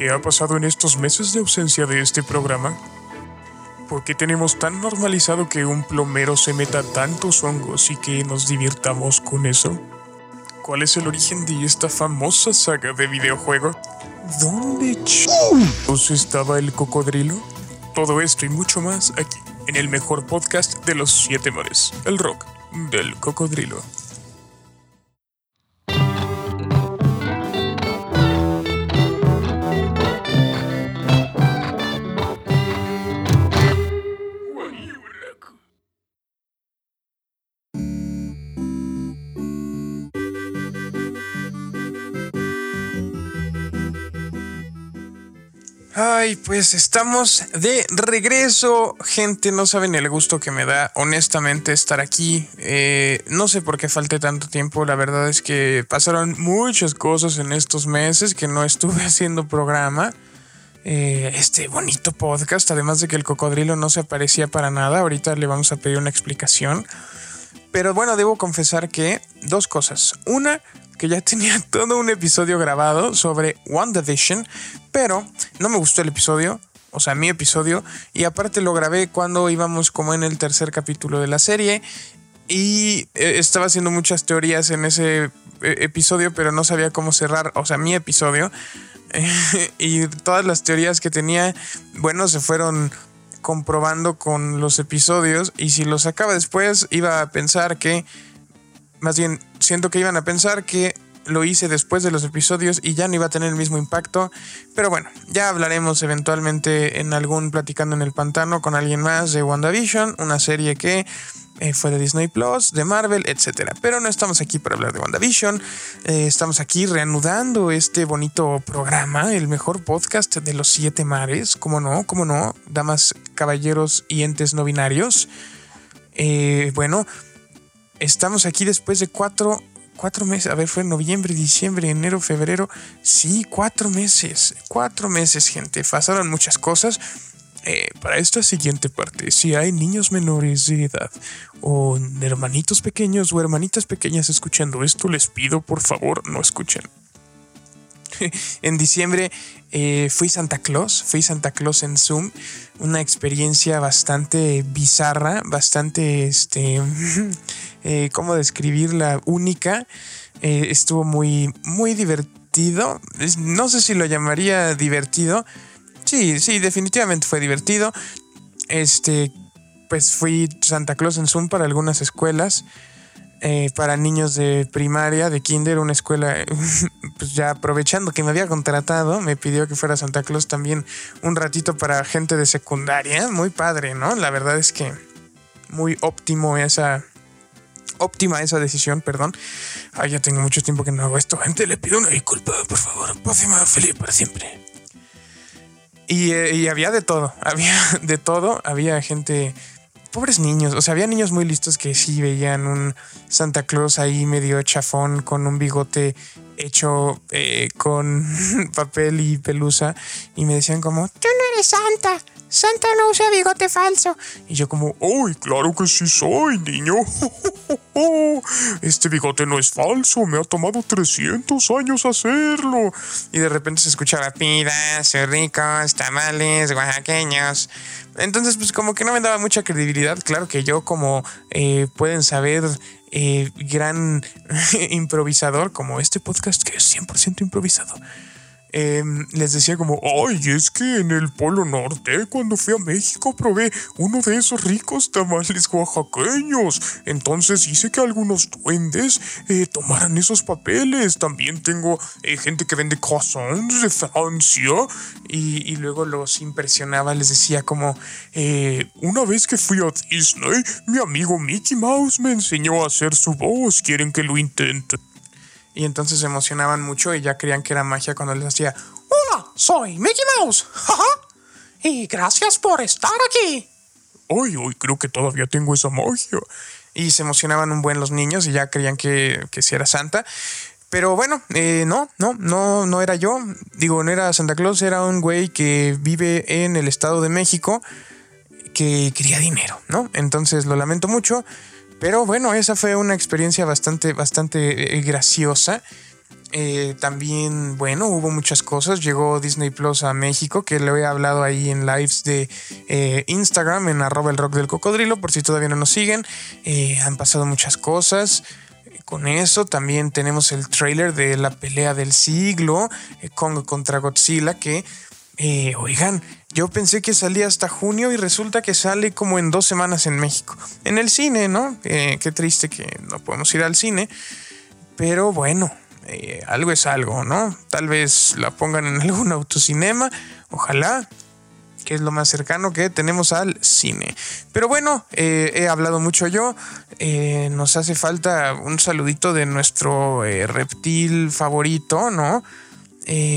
¿Qué ha pasado en estos meses de ausencia de este programa? ¿Por qué tenemos tan normalizado que un plomero se meta tantos hongos y que nos divirtamos con eso? ¿Cuál es el origen de esta famosa saga de videojuegos? ¿Dónde chicos estaba el cocodrilo? Todo esto y mucho más aquí, en el mejor podcast de los siete mares, el rock del cocodrilo. Ay, pues estamos de regreso. Gente, no saben el gusto que me da, honestamente, estar aquí. Eh, no sé por qué falté tanto tiempo. La verdad es que pasaron muchas cosas en estos meses que no estuve haciendo programa. Eh, este bonito podcast, además de que el cocodrilo no se aparecía para nada. Ahorita le vamos a pedir una explicación. Pero bueno, debo confesar que dos cosas. Una, que ya tenía todo un episodio grabado sobre WandaVision, pero no me gustó el episodio, o sea, mi episodio, y aparte lo grabé cuando íbamos como en el tercer capítulo de la serie y eh, estaba haciendo muchas teorías en ese eh, episodio, pero no sabía cómo cerrar, o sea, mi episodio. y todas las teorías que tenía, bueno, se fueron comprobando con los episodios y si los sacaba después iba a pensar que más bien, siento que iban a pensar que lo hice después de los episodios y ya no iba a tener el mismo impacto. Pero bueno, ya hablaremos eventualmente en algún Platicando en el Pantano con alguien más de WandaVision, una serie que eh, fue de Disney Plus, de Marvel, etc. Pero no estamos aquí para hablar de WandaVision. Eh, estamos aquí reanudando este bonito programa, el mejor podcast de los siete mares. ¿Cómo no? ¿Cómo no? Damas, caballeros y entes no binarios. Eh, bueno estamos aquí después de cuatro, cuatro meses. A ver, fue noviembre, diciembre, enero, febrero. Sí, cuatro meses. Cuatro meses, gente. Pasaron muchas cosas. Eh, para esta siguiente parte, si hay niños menores de edad o hermanitos pequeños o hermanitas pequeñas escuchando esto, les pido por favor no escuchen. en diciembre eh, fui Santa Claus, fui Santa Claus en Zoom, una experiencia bastante bizarra, bastante, este, eh, ¿cómo describirla? Única. Eh, estuvo muy, muy divertido. No sé si lo llamaría divertido. Sí, sí, definitivamente fue divertido. Este, pues fui Santa Claus en Zoom para algunas escuelas. Eh, para niños de primaria, de kinder, una escuela, pues ya aprovechando que me había contratado, me pidió que fuera Santa Claus también un ratito para gente de secundaria. Muy padre, ¿no? La verdad es que muy óptimo esa, óptima esa decisión, perdón. Ay, ya tengo mucho tiempo que no hago esto. Gente, le pido una disculpa, por favor. Próxima feliz para siempre. Y, eh, y, había de todo, había de todo. Había gente pobres niños, o sea, había niños muy listos que sí veían un Santa Claus ahí medio chafón con un bigote hecho eh, con papel y pelusa y me decían como, tú no eres Santa, Santa no usa bigote falso. Y yo como, ¡ay, claro que sí soy, niño! Este bigote no es falso, me ha tomado 300 años hacerlo. Y de repente se escuchaba pidas, ricos, tamales, oaxaqueños. Entonces, pues como que no me daba mucha credibilidad. Claro que yo, como eh, pueden saber, eh, gran improvisador, como este podcast que es 100% improvisado Em, les decía como, ay, es que en el Polo Norte, cuando fui a México, probé uno de esos ricos tamales oaxaqueños. Entonces hice que algunos duendes eh, tomaran esos papeles. También tengo eh, gente que vende croissants de Francia. Y, luego los impresionaba, les decía como, eh, una vez que fui a Disney, mi amigo Mickey Mouse me enseñó a hacer su voz. ¿Quieren que lo intente? Y entonces se emocionaban mucho y ya creían que era magia cuando les hacía, hola, soy Mickey Mouse. y gracias por estar aquí. Ay, hoy creo que todavía tengo esa magia. Y se emocionaban un buen los niños y ya creían que, que sí era Santa. Pero bueno, eh, no, no, no, no era yo. Digo, no era Santa Claus, era un güey que vive en el Estado de México que quería dinero, ¿no? Entonces lo lamento mucho. Pero bueno, esa fue una experiencia bastante, bastante eh, graciosa. Eh, también, bueno, hubo muchas cosas. Llegó Disney Plus a México, que le he hablado ahí en lives de eh, Instagram, en arroba el rock del cocodrilo, por si todavía no nos siguen. Han pasado muchas cosas. Con eso también tenemos el trailer de la pelea del siglo, Kong contra Godzilla, que, oigan, yo pensé que salía hasta junio y resulta que sale como en dos semanas en México. En el cine, ¿no? qué triste que no podemos ir al cine. Pero bueno, eh, algo es algo, ¿no? Tal vez la pongan en algún autocinema, ojalá, que es lo más cercano que tenemos al cine. Pero bueno, eh, he hablado mucho yo, eh, nos hace falta un saludito de nuestro reptil favorito, ¿no?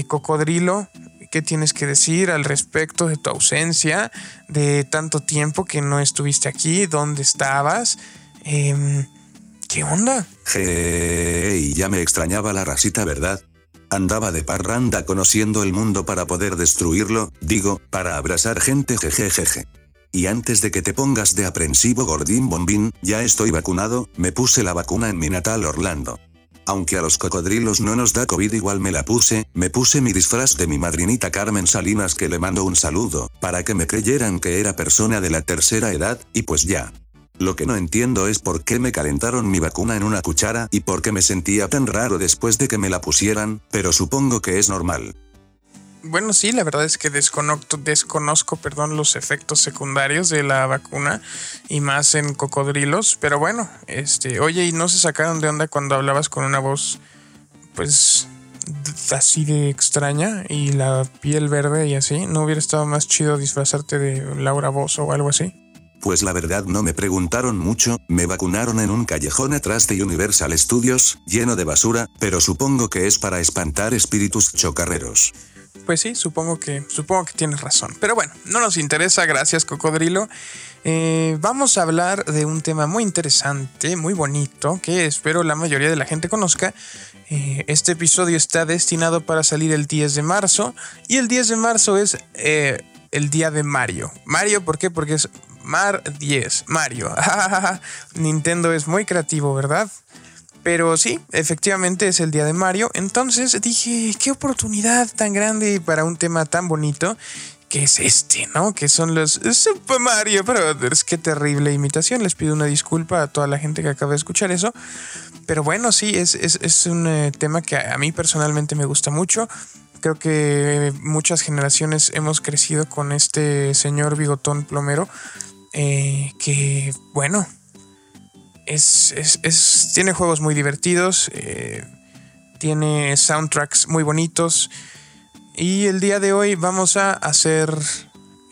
cocodrilo. ¿Qué tienes que decir al respecto de tu ausencia, de tanto tiempo que no estuviste aquí? ¿Dónde estabas? Em, ¿Qué onda? y ya me extrañaba la rasita, ¿verdad? Andaba de parranda conociendo el mundo para poder destruirlo, digo, para abrazar gente jejejeje. Y antes de que te pongas de aprensivo gordín bombín, ya estoy vacunado, me puse la vacuna en mi natal Orlando. Aunque a los cocodrilos no nos da COVID igual me la puse, me puse mi disfraz de mi madrinita Carmen Salinas que le mando un saludo, para que me creyeran que era persona de la tercera edad, y pues ya. Lo que no entiendo es por qué me calentaron mi vacuna en una cuchara y por qué me sentía tan raro después de que me la pusieran, pero supongo que es normal. Bueno, sí, la verdad es que desconozco, desconozco perdón, los efectos secundarios de la vacuna y más en cocodrilos, pero bueno, este, oye, ¿y no se sacaron de onda cuando hablabas con una voz pues así de extraña y la piel verde y así? ¿No hubiera estado más chido disfrazarte de Laura Voz o algo así? Pues la verdad no me preguntaron mucho, me vacunaron en un callejón atrás de Universal Studios, lleno de basura, pero supongo que es para espantar espíritus chocarreros. Pues sí, supongo que, supongo que tienes razón. Pero bueno, no nos interesa, gracias Cocodrilo. Eh, vamos a hablar de un tema muy interesante, muy bonito, que espero la mayoría de la gente conozca. Eh, este episodio está destinado para salir el 10 de marzo y el 10 de marzo es eh, el día de Mario. Mario, ¿por qué? Porque es Mar 10, Mario. Nintendo es muy creativo, ¿verdad? Pero sí, efectivamente es el día de Mario. Entonces dije, qué oportunidad tan grande para un tema tan bonito que es este, ¿no? Que son los Super Mario Brothers. Qué terrible imitación. Les pido una disculpa a toda la gente que acaba de escuchar eso. Pero bueno, sí, es, es, un eh, tema que a mí personalmente me gusta mucho. Creo que muchas generaciones hemos crecido con este señor bigotón plomero eh, que, bueno, es, tiene juegos muy divertidos, eh, tiene soundtracks muy bonitos. Y el día de hoy vamos a hacer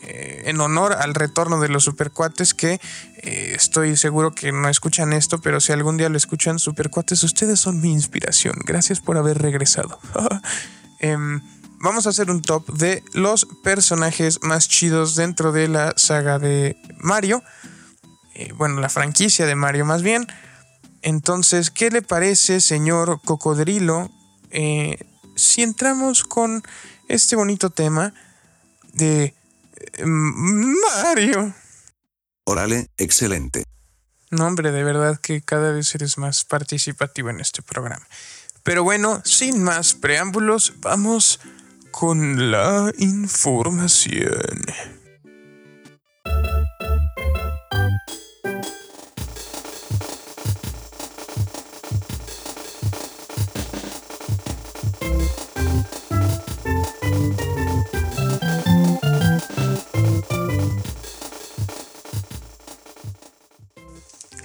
eh, en honor al retorno de los supercuates que estoy seguro que no escuchan esto, pero si algún día lo escuchan, supercuates, ustedes son mi inspiración. Gracias por haber regresado. Em, vamos a hacer un top de los personajes más chidos dentro de la saga de Mario. Eh, bueno, la franquicia de Mario más bien. Entonces, ¿qué le parece, señor Cocodrilo, eh, si entramos con este bonito tema de eh, Mario? Órale, excelente. No, hombre, de verdad que cada vez eres más participativo en este programa. Pero bueno, sin más preámbulos, vamos con la información.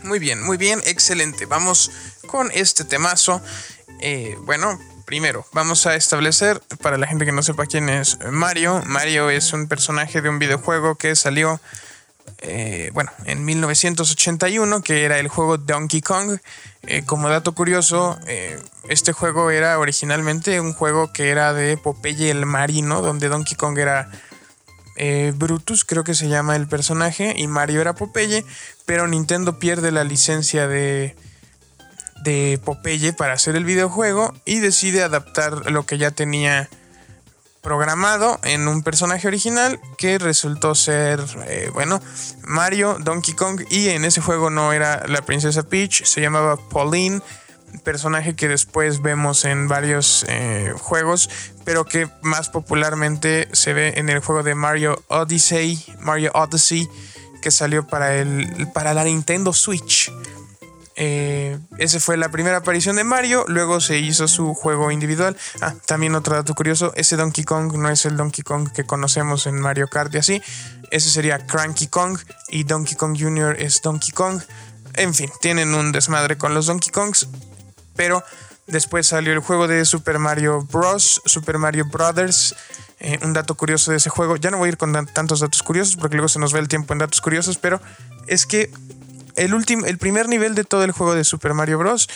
Muy bien, muy bien, excelente. Vamos con este temazo. Eh, bueno, primero, vamos a establecer, para la gente que no sepa quién es Mario, Mario es un personaje de un videojuego que salió, eh, bueno, en 1981, que era el juego Donkey Kong. Eh, como dato curioso, eh, este juego era originalmente un juego que era de Popeye el Marino, donde Donkey Kong era... Brutus, creo que se llama el personaje, y Mario era Popeye, pero Nintendo pierde la licencia de, de Popeye para hacer el videojuego y decide adaptar lo que ya tenía programado en un personaje original que resultó ser, eh, bueno, Mario, Donkey Kong y en ese juego no era la princesa Peach, se llamaba Pauline, personaje que después vemos en varios eh, juegos, pero que más popularmente se ve en el juego de Mario Odyssey, Mario Odyssey, que salió para, el, para la Nintendo Switch. Eh, esa fue la primera aparición de Mario, luego se hizo su juego individual. Ah, también otro dato curioso, ese Donkey Kong no es el Donkey Kong que conocemos en Mario Kart y así. Ese sería Cranky Kong y Donkey Kong Jr. es Donkey Kong. En fin, tienen un desmadre con los Donkey Kongs, pero después salió el juego de Super Mario Bros., Super Mario Brothers. Eh, un dato curioso de ese juego, ya no voy a ir con tantos datos curiosos porque luego se nos ve el tiempo en datos curiosos, pero es que el, último, el primer nivel de todo el juego de Super Mario Bros.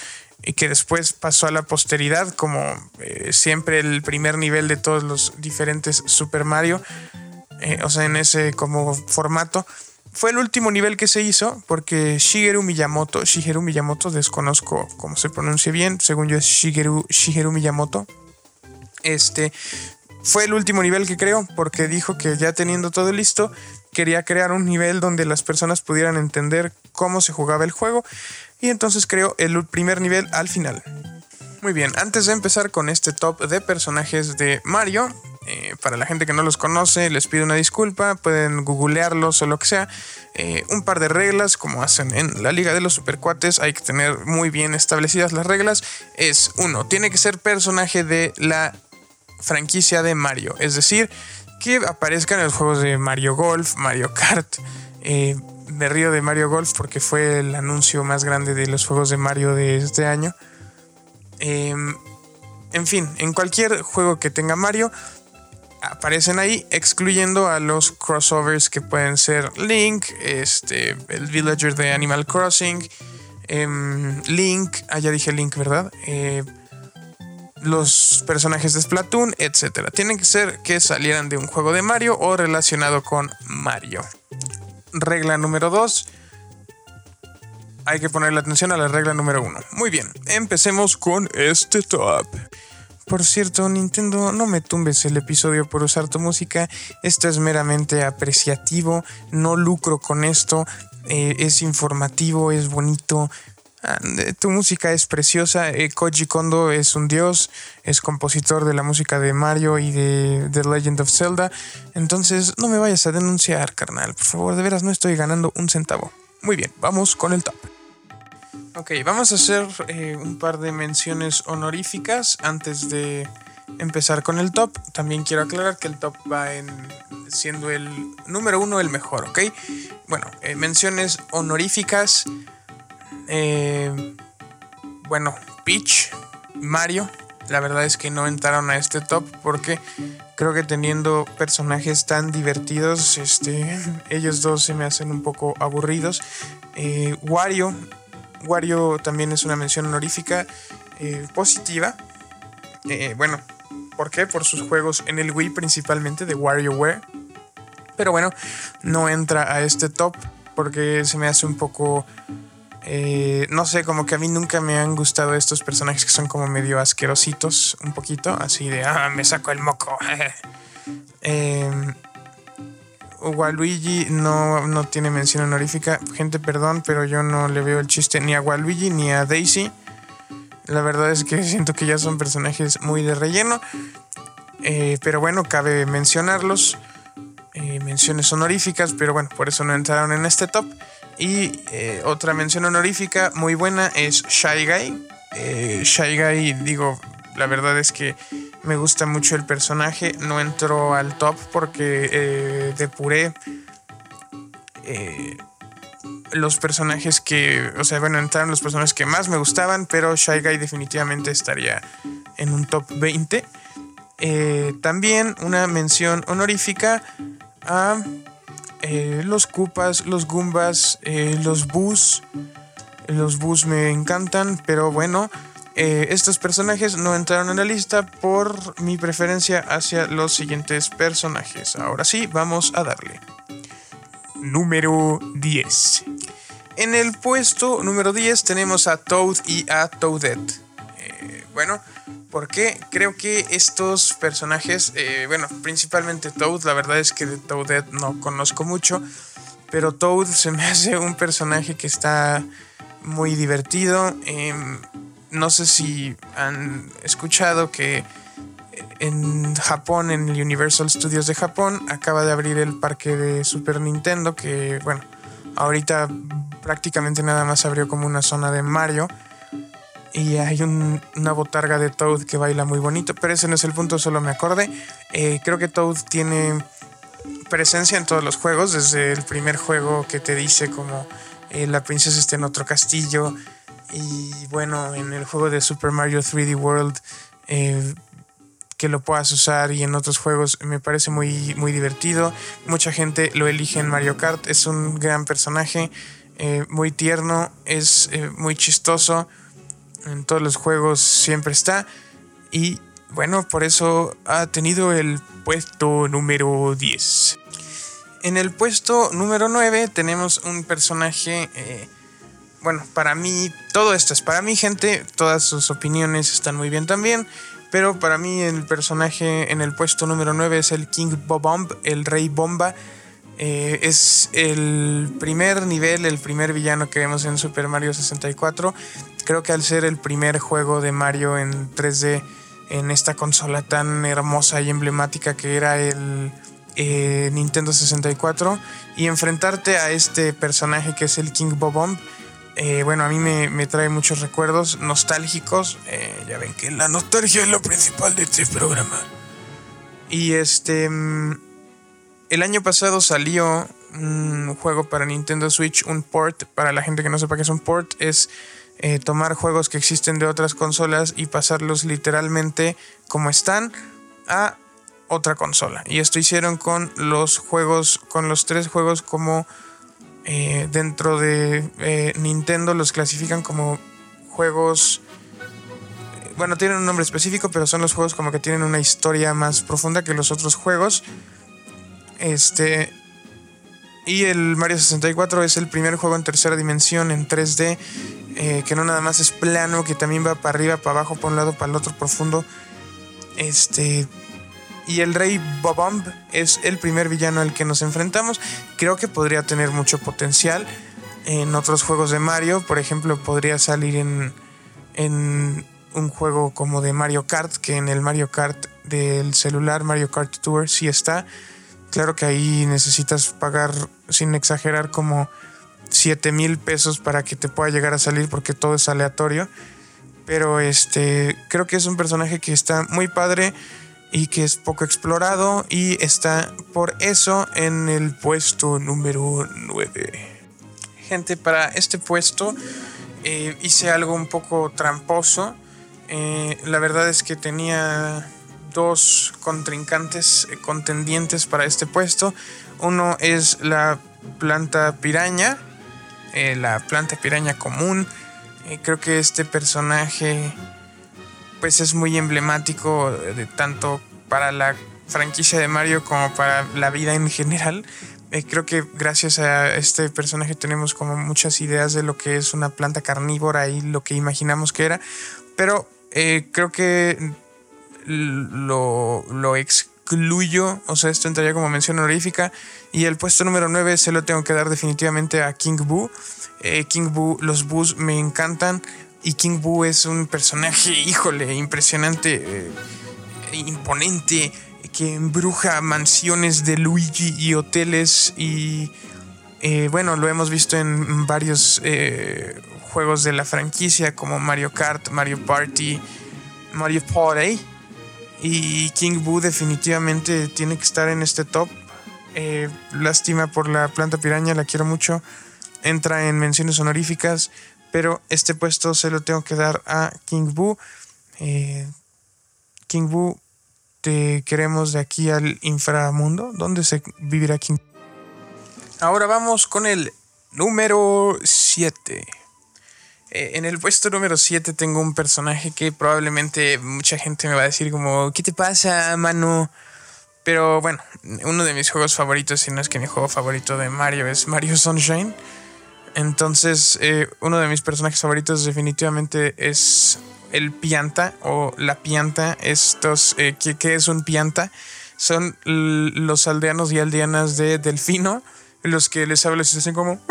y que después pasó a la posteridad como eh, siempre el primer nivel de todos los diferentes Super Mario, eh, o sea, en ese como formato. Fue el último nivel que se hizo porque Shigeru Miyamoto, Shigeru Miyamoto, desconozco cómo se pronuncia bien, según yo es Shigeru, Shigeru Miyamoto, este, fue el último nivel que creó porque dijo que ya teniendo todo listo, quería crear un nivel donde las personas pudieran entender cómo se jugaba el juego y entonces creó el primer nivel al final. Muy bien, antes de empezar con este top de personajes de Mario, eh, para la gente que no los conoce, les pido una disculpa, pueden googlearlos o lo que sea. Eh, un par de reglas, como hacen en la Liga de los Supercuates, hay que tener muy bien establecidas las reglas. Es uno, tiene que ser personaje de la franquicia de Mario, es decir, que aparezca en los juegos de Mario Golf, Mario Kart. Eh, me río de Mario Golf porque fue el anuncio más grande de los juegos de Mario de este año. Em, en fin, en cualquier juego que tenga Mario, aparecen ahí, excluyendo a los crossovers que pueden ser Link, este, el villager de Animal Crossing, em, Link, ah, dije Link, ¿verdad? Eh, los personajes de Splatoon, etc. Tienen que ser que salieran de un juego de Mario o relacionado con Mario. Regla número 2. Hay que ponerle atención a la regla número 1. Muy bien, empecemos con este top. Por cierto, Nintendo, no me tumbes el episodio por usar tu música. Esto es meramente apreciativo. No lucro con esto. Eh, es informativo, es bonito. Ah, tu música es preciosa. Eh, Koji Kondo es un dios, es compositor de la música de Mario y de The Legend of Zelda. Entonces, no me vayas a denunciar, carnal. Por favor, de veras no estoy ganando un centavo. Muy bien, vamos con el top. Ok, vamos a hacer eh, un par de menciones honoríficas antes de empezar con el top. También quiero aclarar que el top va en siendo el número uno el mejor, ¿ok? Bueno, eh, menciones honoríficas. Eh, bueno, Peach, Mario. La verdad es que no entraron a este top porque creo que teniendo personajes tan divertidos, este, ellos dos se me hacen un poco aburridos. Wario Wario también es una mención honorífica eh, positiva. Eh, bueno, ¿por qué? Por sus juegos en el Wii principalmente de WarioWare. Pero bueno, no entra a este top porque se me hace un poco... Eh, no sé, como que a mí nunca me han gustado estos personajes que son como medio asquerositos, un poquito, así de, ah, me saco el moco. eh, Waluigi no, no tiene mención honorífica. Gente, perdón, pero yo no le veo el chiste ni a Waluigi ni a Daisy. La verdad es que siento que ya son personajes muy de relleno. Eh, pero bueno, cabe mencionarlos. Eh, menciones honoríficas, pero bueno, por eso no entraron en este top. Y eh, otra mención honorífica muy buena es Shy Guy. Shy Guy, digo, la verdad es que me gusta mucho el personaje. No entró al top porque eh, depuré eh, los personajes que. O sea, bueno, entraron los personajes que más me gustaban, pero Shy Guy definitivamente estaría en un top 20. Eh, también una mención honorífica a los Koopas, los Goombas, los Boos. Los Boos me encantan, pero bueno. Eh, estos personajes no entraron en la lista por mi preferencia hacia los siguientes personajes. Ahora sí, vamos a darle. Número 10. En el puesto número 10 tenemos a Toad y a Toadette. Eh, bueno, ¿por qué? Creo que estos personajes, eh, bueno, principalmente Toad, la verdad es que de Toadette no conozco mucho, pero Toad se me hace un personaje que está muy divertido. Em, no sé si han escuchado que en Japón, en el Universal Studios de Japón, acaba de abrir el parque de Super Nintendo, que bueno, ahorita prácticamente nada más abrió como una zona de Mario. Y hay una botarga de Toad que baila muy bonito, pero ese no es el punto, solo me acordé. Eh, creo que Toad tiene presencia en todos los juegos, desde el primer juego que te dice como eh, la princesa está en otro castillo. Y bueno, en el juego de Super Mario 3D World, eh, que lo puedas usar y en otros juegos me parece muy, muy divertido. Mucha gente lo elige en Mario Kart, es un gran personaje, eh, muy tierno, es muy chistoso. En todos los juegos siempre está. Y bueno, por eso ha tenido el puesto número 10. En el puesto número 9 tenemos un personaje, eh, bueno, para mí, todo esto es para mí, gente, todas sus opiniones están muy bien también, pero para mí el personaje en el puesto número 9 es el King Bobomb, el Rey Bomba. Eh, es el primer nivel, el primer villano que vemos en Super Mario 64. Creo que al ser el primer juego de Mario en 3D en esta consola tan hermosa y emblemática que era el eh, Nintendo 64 y enfrentarte a este personaje que es el King Bobomb. Eh, bueno, a mí me, trae muchos recuerdos nostálgicos. Eh, ya ven que la nostalgia es lo principal de este programa. Y este. Mm, el año pasado salió un juego para Nintendo Switch, un port. Para la gente que no sepa qué es un port, es tomar juegos que existen de otras consolas y pasarlos literalmente como están a otra consola. Y esto hicieron con los juegos, con los tres juegos como eh, dentro de eh, Nintendo los clasifican como juegos... Eh, bueno, tienen un nombre específico, pero son los juegos como que tienen una historia más profunda que los otros juegos. Este... Y el Mario 64 es el primer juego en tercera dimensión, en 3D, que no nada más es plano, que también va para arriba, para abajo, para un lado, para el otro, profundo. Este, y el rey Bobomb es el primer villano al que nos enfrentamos. Creo que podría tener mucho potencial en otros juegos de Mario. Por ejemplo, podría salir en, en un juego como de Mario Kart, que en el Mario Kart del celular, Mario Kart Tour, sí está. Claro que ahí necesitas pagar, sin exagerar, como 7 mil pesos para que te pueda llegar a salir porque todo es aleatorio. Pero este, creo que es un personaje que está muy padre y que es poco explorado y está por eso en el puesto número 9. Gente, para este puesto eh, hice algo un poco tramposo. Eh, la verdad es que tenía dos contrincantes eh, contendientes para este puesto. Uno es la planta piraña, la planta piraña común. creo que este personaje pues es muy emblemático de tanto para la franquicia de Mario como para la vida en general. Eh, creo que gracias a este personaje tenemos como muchas ideas de lo que es una planta carnívora y lo que imaginamos que era. Pero eh, creo que lo, lo, excluyo. O sea, esto entraría como mención honorífica. Y el puesto número 9 se lo tengo que dar definitivamente a King Boo. Eh, King Boo, los Boos me encantan. Y King Boo es un personaje, híjole, impresionante, eh, imponente, que embruja mansiones de Luigi y hoteles. Y eh, bueno, lo hemos visto en varios eh, juegos de la franquicia, como Mario Kart, Mario Party, Mario Party. Y King Boo definitivamente tiene que estar en este top. lástima por la planta piraña, la quiero mucho. Entra en menciones honoríficas pero este puesto se lo tengo que dar a King Boo. Eh, King Boo, te queremos de aquí al inframundo. ¿Dónde se vivirá King? Ahora vamos con el número 7. Eh, en el puesto número 7 tengo un personaje que probablemente mucha gente me va a decir como, ¿qué te pasa, mano? Pero bueno, uno de mis juegos favoritos, si no es que mi juego favorito de Mario es Mario Sunshine. Entonces, eh, uno de mis personajes favoritos definitivamente es el pianta o la pianta. Estos, eh, ¿qué, es un pianta? Son los aldeanos y aldeanas de Delfino, los que les hablas y dicen como...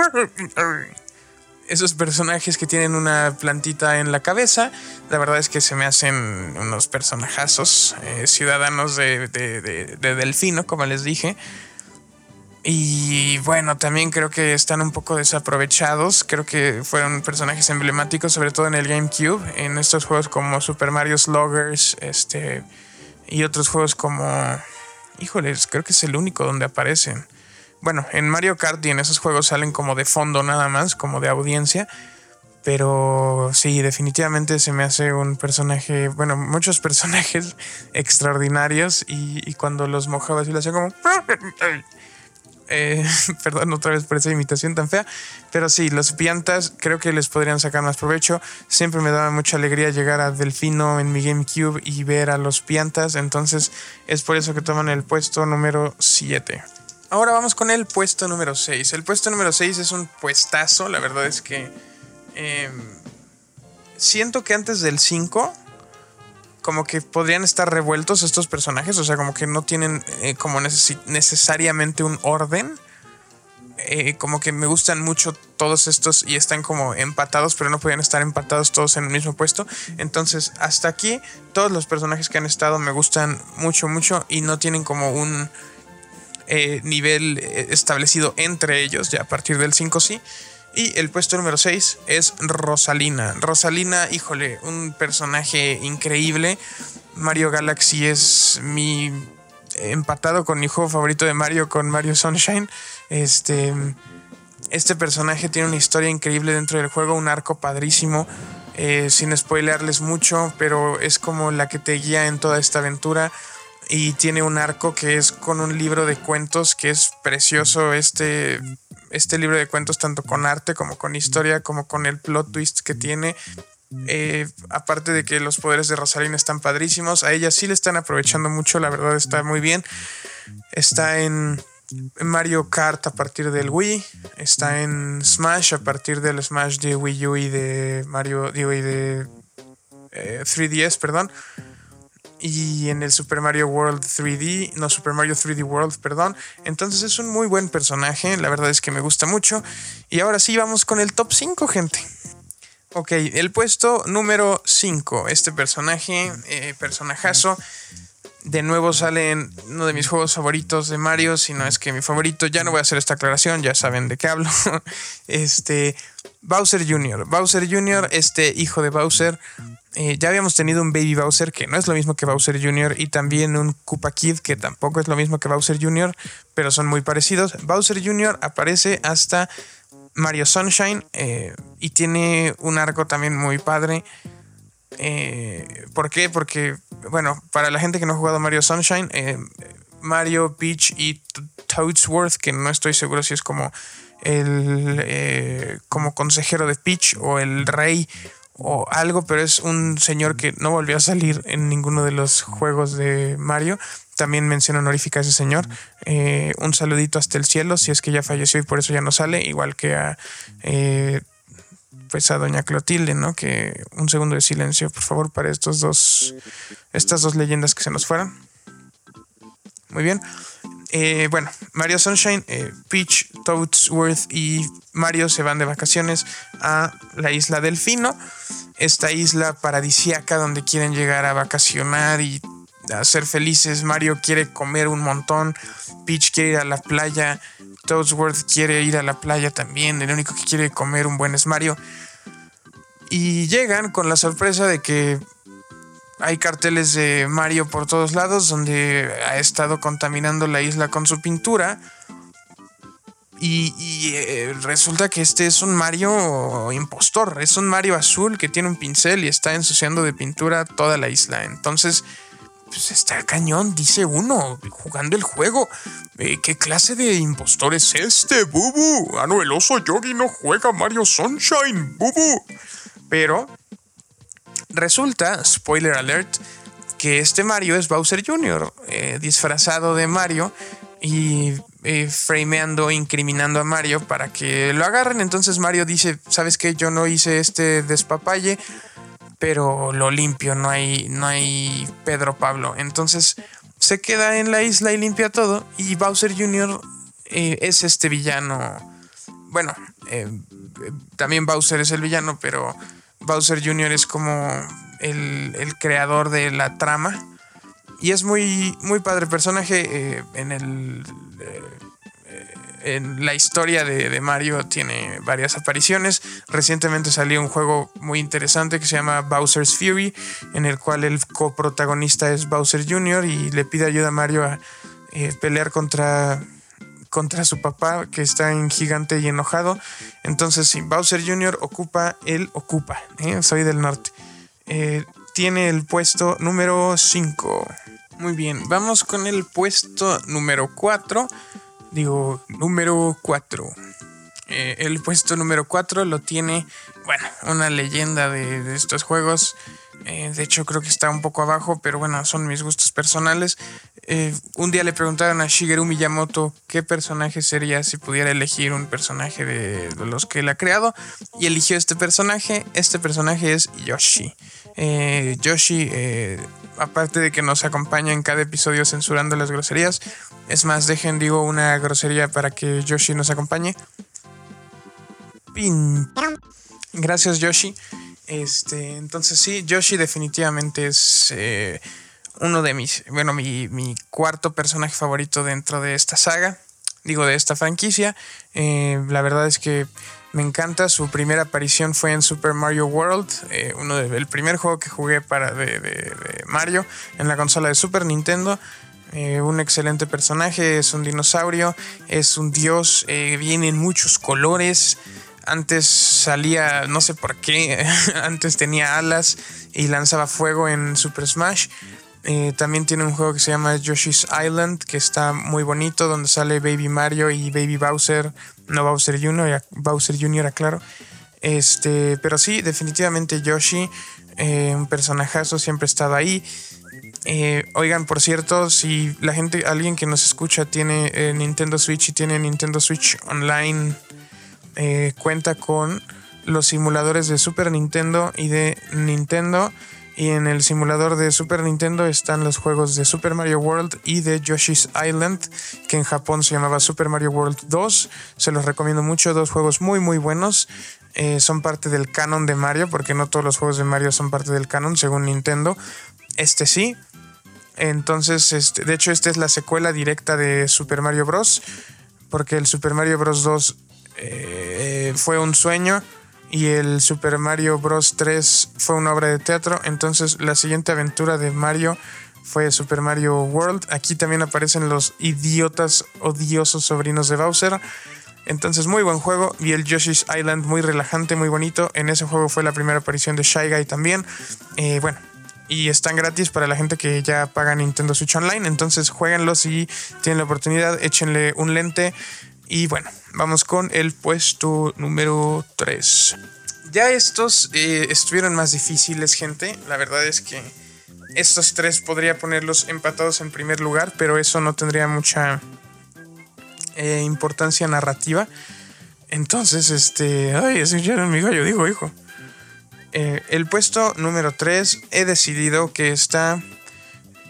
esos personajes que tienen una plantita en la cabeza, la verdad es que se me hacen unos personajazos, eh, ciudadanos de, de, Delfino, como les dije. Y bueno, también creo que están un poco desaprovechados. Creo que fueron personajes emblemáticos, sobre todo en el GameCube, en estos juegos como Super Mario Sluggers, este, y otros juegos como. Híjoles, creo que es el único donde aparecen. Bueno, en Mario Kart y en esos juegos salen como de fondo nada más, como de audiencia. Pero sí, definitivamente se me hace un personaje, bueno, muchos personajes extraordinarios y, cuando los mojaba así lo hacía como... Eh, perdón otra vez por esa imitación tan fea, pero sí, los piantas creo que les podrían sacar más provecho. Siempre me daba mucha alegría llegar a Delfino en mi GameCube y ver a los piantas, entonces es por eso que toman el puesto número 7. Ahora vamos con el puesto número 6. El puesto número 6 es un puestazo, la verdad es que em, siento que antes del 5 como que podrían estar revueltos estos personajes, o sea, como que no tienen eh, como necesariamente un orden. Eh, como que me gustan mucho todos estos y están como empatados, pero no podían estar empatados todos en el mismo puesto. Entonces, hasta aquí, todos los personajes que han estado me gustan mucho, mucho y no tienen como un eh, nivel establecido entre ellos, ya a partir del 5 sí. Y el puesto número 6 es Rosalina. Rosalina, híjole, un personaje increíble. Mario Galaxy es mi empatado con mi juego favorito de Mario, con Mario Sunshine. Este, este personaje tiene una historia increíble dentro del juego, un arco padrísimo. Eh, sin spoilearles mucho, pero es como la que te guía en toda esta aventura y tiene un arco que es con un libro de cuentos que es precioso este, este libro de cuentos tanto con arte como con historia como con el plot twist que tiene. Eh, aparte de que los poderes de Rosalina están padrísimos a ella sí le están aprovechando mucho la verdad está muy bien. Está en Mario Kart a partir del Wii está en Smash a partir del Smash de Wii U y de Mario y de 3DS eh, perdón y en el Super Mario World 3D, no Super Mario 3D World, perdón. Entonces es un muy buen personaje, la verdad es que me gusta mucho. Y ahora sí vamos con el top 5, gente. Ok, el puesto número 5, este personaje, eh, personajazo. De nuevo sale en uno de mis juegos favoritos de Mario, si no es que mi favorito, ya no voy a hacer esta aclaración, ya saben de qué hablo. Este, Bowser Jr. Bowser Jr., este hijo de Bowser, eh, ya habíamos tenido un Baby Bowser que no es lo mismo que Bowser Jr. y también un Koopa Kid que tampoco es lo mismo que Bowser Jr., pero son muy parecidos. Bowser Jr. aparece hasta Mario Sunshine eh, y tiene un arco también muy padre. Eh, ¿Por qué? Porque, bueno, para la gente que no ha jugado Mario Sunshine, Mario, Peach y Toadsworth, que no estoy seguro si es como el como consejero de Peach o el rey o algo, pero es un señor que no volvió a salir en ninguno de los juegos de Mario. También menciona honorífica a ese señor. Eh, un saludito hasta el cielo, si es que ya falleció y por eso ya no sale, igual que a eh, pues a doña Clotilde, ¿no? Que un segundo de silencio, por favor, para estos dos, estas dos leyendas que se nos fueran. Muy bien. Eh, bueno, Mario Sunshine, eh, Peach, Toadsworth y Mario se van de vacaciones a la isla Delfino, esta isla paradisíaca donde quieren llegar a vacacionar y a ser felices. Mario quiere comer un montón, Peach quiere ir a la playa, Toadsworth quiere ir a la playa también, el único que quiere comer un buen es Mario. Y llegan con la sorpresa de que hay carteles de Mario por todos lados donde ha estado contaminando la isla con su pintura. Y, eh, resulta que este es un Mario impostor, es un Mario azul que tiene un pincel y está ensuciando de pintura toda la isla. Entonces, pues está cañón, dice uno, jugando el juego. Eh, ¿Qué clase de impostor es este, Bubu? Ah, no, el oso Yogi no juega Mario Sunshine, Bubu. Pero Resulta, spoiler alert, que este Mario es Bowser Jr., eh, disfrazado de Mario y eh, frameando, incriminando a Mario para que lo agarren. Entonces Mario dice, ¿sabes qué? Yo no hice este despapalle, pero lo limpio, no hay, no hay Pedro Pablo. Entonces se queda en la isla y limpia todo y Bowser Jr. Eh, es este villano bueno, también Bowser es el villano, pero Bowser Jr. es como el, el creador de la trama. Y es muy, muy padre personaje. Eh, en el. Eh, en la historia de, Mario tiene varias apariciones. Recientemente salió un juego muy interesante que se llama Bowser's Fury, en el cual el coprotagonista es Bowser Jr. y le pide ayuda a Mario a eh, pelear contra, contra su papá, que está en gigante y enojado. Entonces, sí, Bowser Jr. ocupa, él ocupa, soy del norte. tiene el puesto número 5. Muy bien, vamos con el puesto número 4. Digo, número 4. Eh, el puesto número 4 lo tiene, bueno, una leyenda de, estos juegos. Eh, de hecho, creo que está un poco abajo, pero bueno, son mis gustos personales. Eh, un día le preguntaron a Shigeru Miyamoto qué personaje sería si pudiera elegir un personaje de, los que él ha creado. Y eligió este personaje. Este personaje es Yoshi. Yoshi aparte de que nos acompaña en cada episodio censurando las groserías. Es más, dejen, digo, una grosería para que Yoshi nos acompañe. Pin. Gracias, Yoshi. Este, entonces sí, Yoshi definitivamente es eh, uno de mis, bueno, mi, mi, cuarto personaje favorito dentro de esta saga, digo, de esta franquicia. Eh, la verdad es que me encanta. Su primera aparición fue en Super Mario World, eh, uno el primer juego que jugué para de, Mario en la consola de Super Nintendo. Un excelente personaje, es un dinosaurio, es un dios, eh, viene en muchos colores. Antes salía, no sé por qué, antes tenía alas y lanzaba fuego en Super Smash. también tiene un juego que se llama Yoshi's Island, que está muy bonito, donde sale Baby Mario y Baby Bowser no Bowser Jr., Bowser Jr., aclaro. Este, pero sí, definitivamente Yoshi, eh, un personajazo, siempre ha estado ahí. Eh, oigan, por cierto, si la gente, alguien que nos escucha tiene eh, Nintendo Switch y tiene Nintendo Switch Online, cuenta con los simuladores de Super Nintendo y de Nintendo y en el simulador de Super Nintendo están los juegos de Super Mario World y de Yoshi's Island, que en Japón se llamaba Super Mario World 2. Se los recomiendo mucho, dos juegos muy muy buenos. Eh, son parte del canon de Mario, porque no todos los juegos de Mario son parte del canon, según Nintendo. Este sí. Entonces, este, de hecho, esta es la secuela directa de Super Mario Bros. Porque el Super Mario Bros. 2 eh, fue un sueño y el Super Mario Bros. 3 fue una obra de teatro. Entonces la siguiente aventura de Mario fue Super Mario World. Aquí también aparecen los idiotas odiosos sobrinos de Bowser. Entonces muy buen juego y el Yoshi's Island muy relajante, muy bonito. En ese juego fue la primera aparición de Shy Guy también. Eh, bueno, y están gratis para la gente que ya paga Nintendo Switch Online. Entonces jueguenlo si tienen la oportunidad, échenle un lente. Y bueno, vamos con el puesto número 3. Ya estos eh, estuvieron más difíciles, gente. La verdad es que estos tres podría ponerlos empatados en primer lugar, pero eso no tendría mucha eh, importancia narrativa. Entonces, este. Ay, era mi gallo, digo, hijo. Eh, el puesto número 3 he decidido que está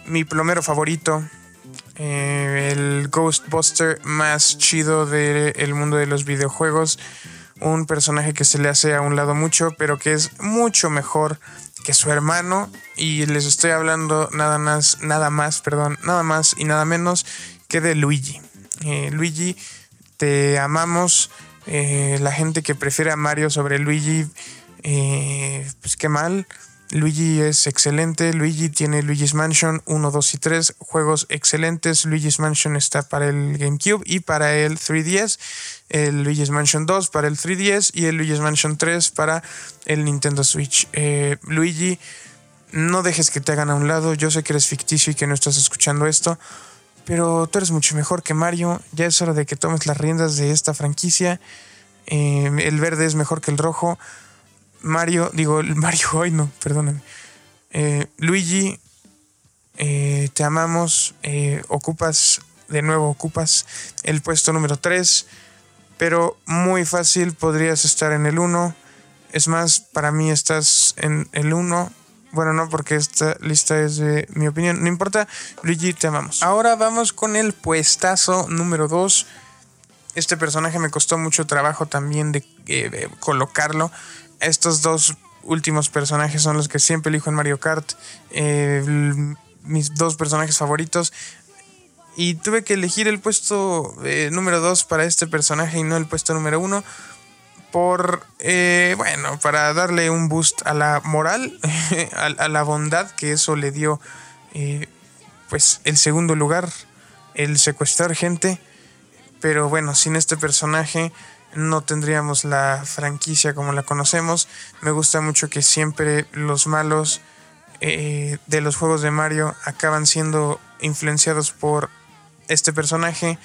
mi plomero favorito, eh, el Ghostbuster más chido del mundo de los videojuegos. Un personaje que se le hace a un lado mucho, pero que es mucho mejor que su hermano. Y les estoy hablando nada más, nada más, perdón, nada más y nada menos que de Luigi. Eh, Luigi, te amamos. Eh, la gente que prefiere a Mario sobre Luigi, pues qué mal. Luigi es excelente. Luigi tiene Luigi's Mansion 1, 2 y 3. Juegos excelentes. Luigi's Mansion está para el GameCube y para el 3DS. El Luigi's Mansion 2 para el 3DS y el Luigi's Mansion 3 para el Nintendo Switch. Eh, Luigi, no dejes que te hagan a un lado. Yo sé que eres ficticio y que no estás escuchando esto. Pero tú eres mucho mejor que Mario. Ya es hora de que tomes las riendas de esta franquicia. Eh, el verde es mejor que el rojo. Mario, digo, Mario hoy no, perdóname. Eh, Luigi, eh, te amamos, eh, ocupas, de nuevo, ocupas el puesto número 3, pero muy fácil, podrías estar en el 1. Es más, para mí estás en el 1. Bueno, no, porque esta lista es de mi opinión. No importa, Luigi, te amamos. Ahora vamos con el puestazo número 2. Este personaje me costó mucho trabajo también de, colocarlo. Estos dos últimos personajes son los que siempre elijo en Mario Kart. Eh, mis dos personajes favoritos. Y tuve que elegir el puesto eh, número 2 para este personaje y no el puesto número 1. Por, bueno, para darle un boost a la moral, a, la bondad que eso le dio, pues, el segundo lugar, el secuestrar gente. Pero bueno, sin este personaje no tendríamos la franquicia como la conocemos. Me gusta mucho que siempre los malos eh, de los juegos de Mario acaban siendo influenciados por este personaje.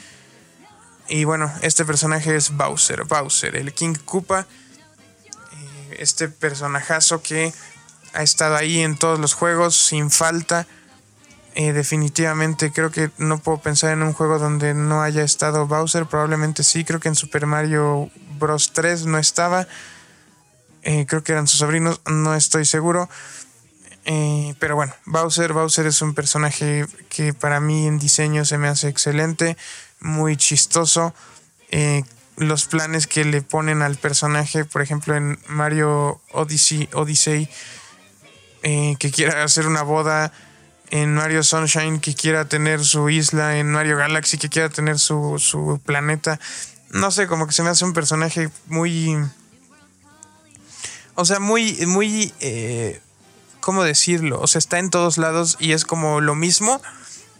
Y bueno, este personaje es Bowser, Bowser, el King Koopa. Eh, este personajazo que ha estado ahí en todos los juegos sin falta eh, definitivamente creo que no puedo pensar en un juego donde no haya estado Bowser. Probablemente sí, creo que en Super Mario Bros. 3 no estaba. Eh, creo que eran sus sobrinos, no estoy seguro. Eh, pero bueno, Bowser, Bowser es un personaje que para mí en diseño se me hace excelente, muy chistoso. los planes que le ponen al personaje, por ejemplo en Mario Odyssey, Odyssey que quiera hacer una boda en Mario Sunshine que quiera tener su isla, en Mario Galaxy que quiera tener su, planeta. No sé, como que se me hace un personaje muy... O sea, muy, muy... Eh, ¿Cómo decirlo? O sea, está en todos lados y es como lo mismo,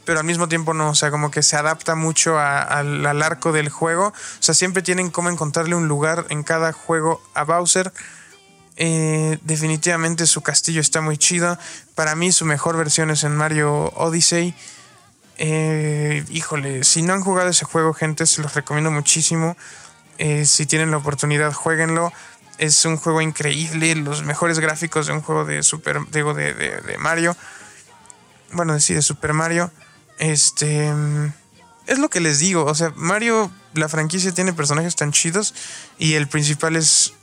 pero al mismo tiempo no. O sea, como que se adapta mucho al arco del juego. O sea, siempre tienen como encontrarle un lugar en cada juego a Bowser eh, definitivamente su castillo está muy chido. Para mí su mejor versión es en Mario Odyssey. Eh, híjole, si no han jugado ese juego, gente, se los recomiendo muchísimo. Eh, si tienen la oportunidad, jueguenlo. Es un juego increíble, los mejores gráficos de un juego de Super, digo, de, de, Mario. Bueno, sí, de Super Mario. Este es lo que les digo. O sea, Mario, la franquicia tiene personajes tan chidos. Y el principal es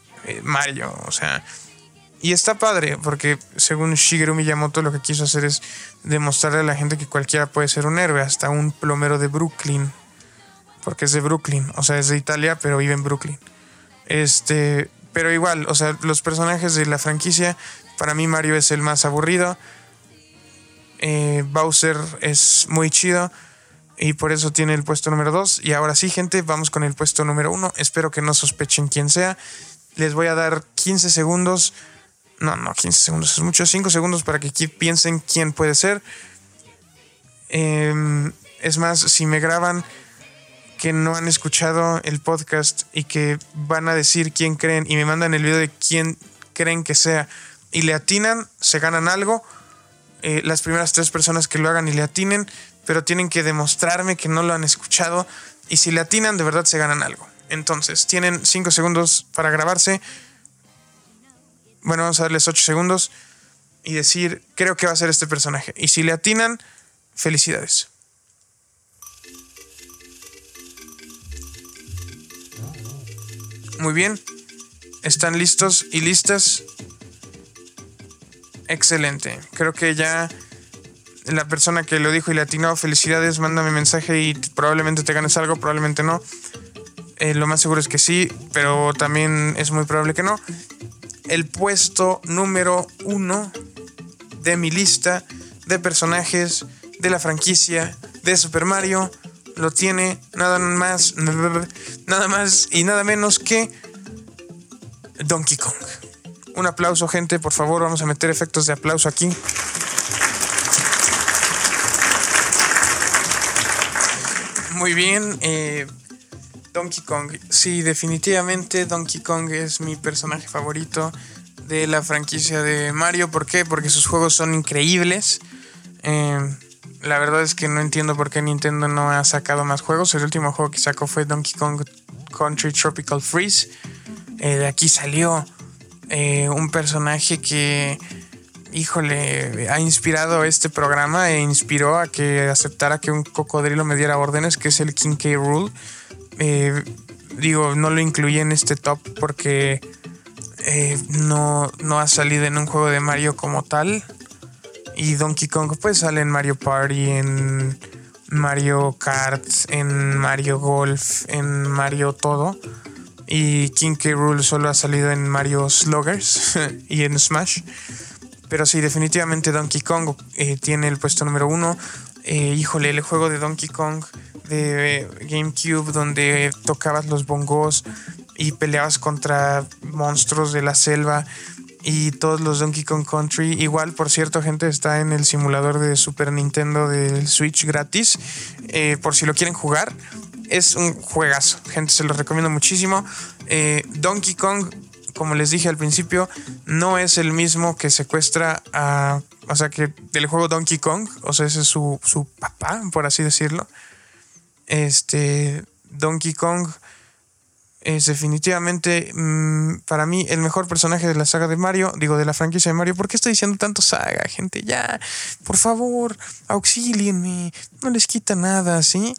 Mario, o sea. Y está padre, porque según Shigeru Miyamoto lo que quiso hacer es demostrarle a la gente que cualquiera puede ser un héroe, hasta un plomero de Brooklyn. Porque es de Brooklyn, o sea, es de Italia, pero vive en Brooklyn. Este, pero igual, o sea, los personajes de la franquicia, para mí Mario es el más aburrido. Eh, Bowser es muy chido y por eso tiene el puesto número 2. Y ahora sí, gente, vamos con el puesto número 1. Espero que no sospechen quién sea. Les voy a dar 15 segundos. No, no, 15 segundos es mucho. 5 segundos para que piensen quién puede ser. Em, es más, si me graban que no han escuchado el podcast y que van a decir quién creen y me mandan el video de quién creen que sea y le atinan, se ganan algo. Eh, las primeras tres personas que lo hagan y le atinen, pero tienen que demostrarme que no lo han escuchado y si le atinan, de verdad se ganan algo. Entonces, tienen 5 segundos para grabarse. Bueno, vamos a darles 8 segundos y decir, creo que va a ser este personaje. Y si le atinan, felicidades. Muy bien. ¿Están listos y listas? Excelente. Creo que ya la persona que lo dijo y le atinó, felicidades, mándame mensaje y probablemente te ganes algo, probablemente no. Eh, lo más seguro es que sí, pero también es muy probable que no. El puesto número uno de mi lista de personajes de la franquicia de Super Mario lo tiene nada más, nada más y nada menos que Donkey Kong. Un aplauso, gente, por favor, vamos a meter efectos de aplauso aquí. Muy bien, eh, Donkey Kong. Sí, definitivamente Donkey Kong es mi personaje favorito de la franquicia de Mario. ¿Por qué? Porque sus juegos son increíbles. Eh, la verdad es que no entiendo por qué Nintendo no ha sacado más juegos. El último juego que sacó fue Donkey Kong Country Tropical Freeze. Eh, de aquí salió eh, un personaje que, híjole, ha inspirado este programa e inspiró a que aceptara que un cocodrilo me diera órdenes, que es el King K. Rule. Eh, digo, no lo incluí en este top porque eh, no, no ha salido en un juego de Mario como tal. Y Donkey Kong pues sale en Mario Party, en Mario Kart, en Mario Golf, en Mario todo. Y King K. Rool solo ha salido en Mario Sluggers y en Smash. Pero sí, definitivamente Donkey Kong eh, tiene el puesto número uno. Híjole, el juego de Donkey Kong de GameCube donde tocabas los bongos y peleabas contra monstruos de la selva y todos los Donkey Kong Country. Igual, por cierto, gente, está en el simulador de Super Nintendo del Switch gratis. Eh, por si lo quieren jugar. Es un juegazo, gente, se lo recomiendo muchísimo. Eh, Donkey Kong, como les dije al principio, no es el mismo que secuestra a. O sea, que del juego Donkey Kong, o sea, ese es su, su papá, por así decirlo. Este. Donkey Kong es definitivamente mm, para mí el mejor personaje de la saga de Mario, digo de la franquicia de Mario. ¿Por qué estoy diciendo tanto saga, gente? Ya, por favor, auxílienme, no les quita nada, ¿sí?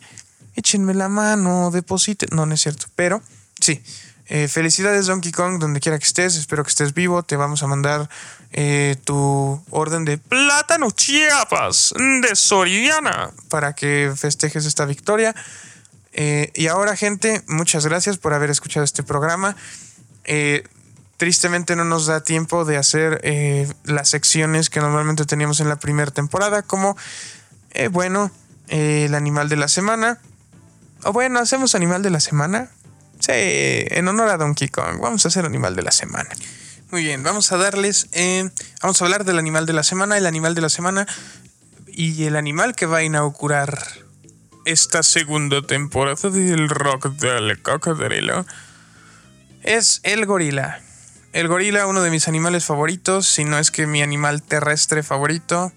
Échenme la mano, depositen. No, no es cierto, pero sí. Eh, felicidades Donkey Kong, donde quiera que estés, espero que estés vivo. Te vamos a mandar eh, tu orden de plátano Chiapas de Soriana para que festejes esta victoria. Eh, y ahora, gente, muchas gracias por haber escuchado este programa. Eh, tristemente no nos da tiempo de hacer eh, las secciones que normalmente teníamos en la primera temporada, como, bueno, el animal de la semana. O bueno, hacemos animal de la semana. Sí, en honor a Donkey Kong, vamos a hacer animal de la semana. Muy bien, vamos a darles, vamos a hablar del animal de la semana, el animal de la semana y el animal que va a inaugurar esta segunda temporada del rock del cocodrilo es el gorila. El gorila, uno de mis animales favoritos, si no es que mi animal terrestre favorito,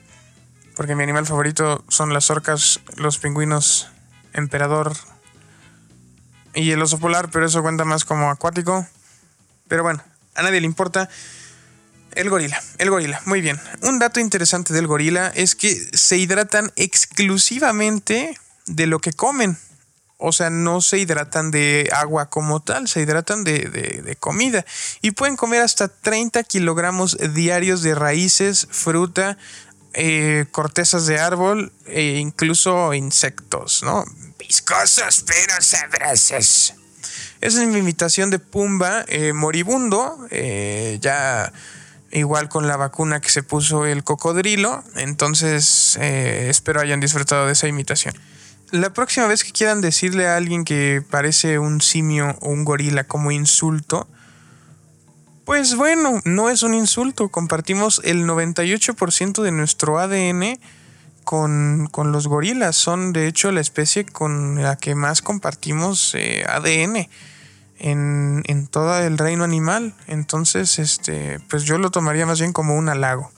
porque mi animal favorito son las orcas, los pingüinos, emperador y el oso polar, pero eso cuenta más como acuático. Pero bueno, a nadie le importa. El gorila, el gorila, muy bien. Un dato interesante del gorila es que se hidratan exclusivamente de lo que comen. O sea, no se hidratan de agua como tal, se hidratan de, comida. Y pueden comer hasta 30 kilogramos diarios de raíces, fruta, eh, cortezas de árbol e incluso insectos, ¿no? Viscosos pero sabrosos. Es una invitación de Pumba eh, moribundo, eh, ya igual con la vacuna que se puso el cocodrilo. Entonces, espero hayan disfrutado de esa imitación. La próxima vez que quieran decirle a alguien que parece un simio o un gorila como insulto, pues bueno, no es un insulto. Compartimos el 98% de nuestro ADN con, los gorilas. Son de hecho la especie con la que más compartimos eh, ADN en, en todo el reino animal. Entonces, este, pues yo lo tomaría más bien como un halago.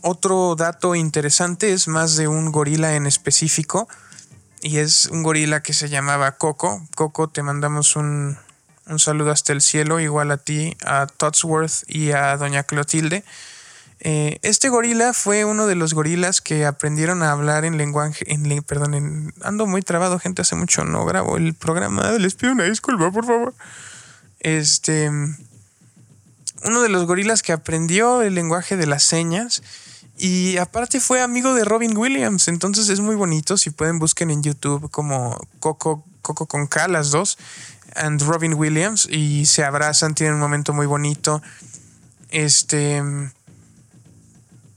Otro dato interesante es más de un gorila en específico y es un gorila que se llamaba Coco. Coco, te mandamos un, saludo hasta el cielo, igual a ti, a Totsworth y a Doña Clotilde. Eh, este gorila fue uno de los gorilas que aprendieron a hablar en lenguaje, en, perdón, ando muy trabado, gente, hace mucho no grabo el programa, les pido una disculpa, por favor. Este, uno de los gorilas que aprendió el lenguaje de las señas y aparte fue amigo de Robin Williams, entonces es muy bonito. Si pueden, busquen en YouTube como Coco, Coco con K, las dos, and Robin Williams, y se abrazan, tienen un momento muy bonito. Este.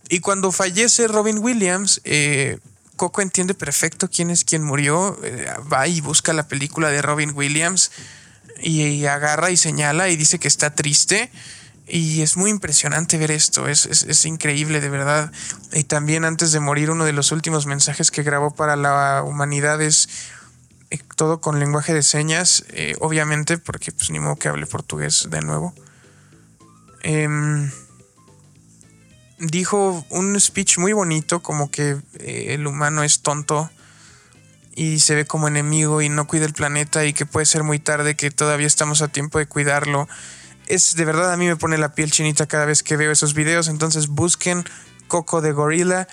Y cuando fallece Robin Williams, eh, Coco entiende perfecto quién es quien murió. Eh, va y busca la película de Robin Williams y agarra y señala y dice que está triste y es muy impresionante ver esto, es, increíble de verdad. Y también antes de morir, uno de los últimos mensajes que grabó para la humanidad es eh, todo con lenguaje de señas, eh, obviamente, porque pues ni modo que hable portugués de nuevo. Dijo un speech muy bonito, como que eh, el humano es tonto y se ve como enemigo y no cuida el planeta y que puede ser muy tarde, que todavía estamos a tiempo de cuidarlo es de verdad a mí me pone la piel chinita cada vez que veo esos videos. Entonces busquen Coco de Gorilla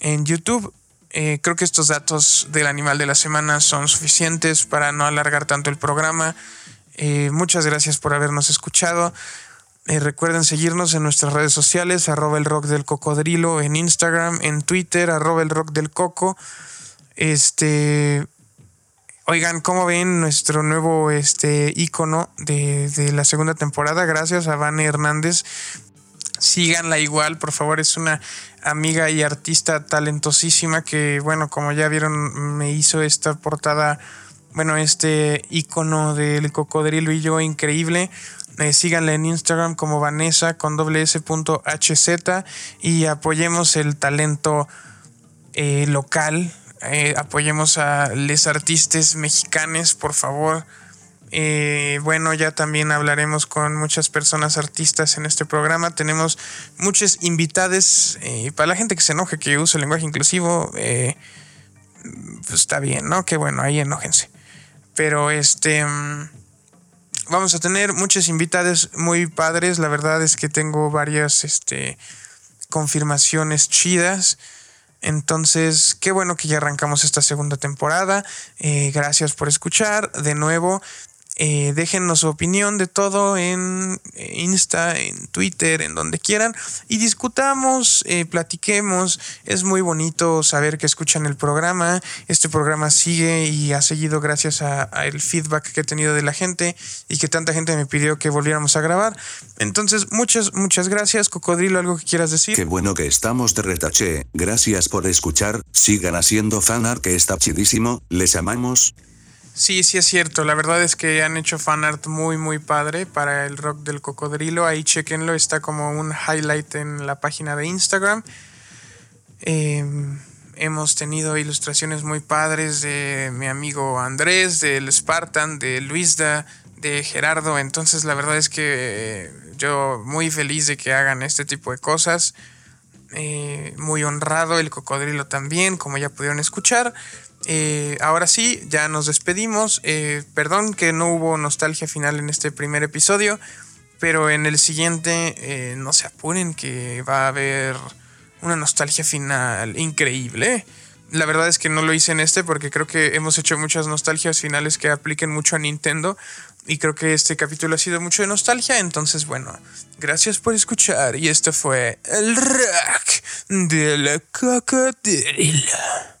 en YouTube. Eh, creo que estos datos del animal de la semana son suficientes para no alargar tanto el programa. Eh, muchas gracias por habernos escuchado. Eh, recuerden seguirnos en nuestras redes sociales, arroba el rock del cocodrilo en Instagram, en Twitter, arroba el rock del coco. Este. Oigan, ¿cómo ven nuestro nuevo este, icono de, de la segunda temporada? Gracias a Vane Hernández. Síganla igual, por favor. Es una amiga y artista talentosísima que, bueno, como ya vieron, me hizo esta portada, bueno, este icono del cocodrilo y yo increíble. Eh, en Instagram como Vanessa con hz y apoyemos el talento eh, local eh, apoyemos a les artistas mexicanos, por favor. Eh, bueno, ya también hablaremos con muchas personas artistas en este programa. Tenemos muchas invitadas. Eh, para la gente que se enoje que use el lenguaje inclusivo, pues está bien, ¿no? Que bueno, ahí enójense. Pero este. Mm, vamos a tener muchas invitadas muy padres. La verdad es que tengo varias este, confirmaciones chidas. Entonces, qué bueno que ya arrancamos esta segunda temporada. Eh, gracias por escuchar. De nuevo, eh, su opinión de todo en eh, Insta, en Twitter, en donde quieran y discutamos, eh, platiquemos. Es muy bonito saber que escuchan el programa. Este programa sigue y ha seguido gracias al feedback que he tenido de la gente y que tanta gente me pidió que volviéramos a grabar. Entonces, muchas, muchas gracias. Cocodrilo, ¿algo que quieras decir? Qué bueno que estamos de retache. Gracias por escuchar. Sigan haciendo fanart que está chidísimo. Les amamos. Sí, sí es cierto. La verdad es que han hecho fanart muy, muy padre para el rock del cocodrilo. Ahí chequenlo, está como un highlight en la página de Instagram. Em, hemos tenido ilustraciones muy padres de mi amigo Andrés, del Spartan, de Luisda, de Gerardo. Entonces, la verdad es que yo muy feliz de que hagan este tipo de cosas. Eh, muy honrado, el cocodrilo también, como ya pudieron escuchar. Eh, ahora sí, ya nos despedimos. Eh, perdón que no hubo nostalgia final en este primer episodio, pero en el siguiente eh, no se apuren que va a haber una nostalgia final increíble. La verdad es que no lo hice en este porque creo que hemos hecho muchas nostalgias finales que apliquen mucho a Nintendo y creo que este capítulo ha sido mucho de nostalgia. Entonces, bueno, gracias por escuchar y este fue el rock de la cocodrila.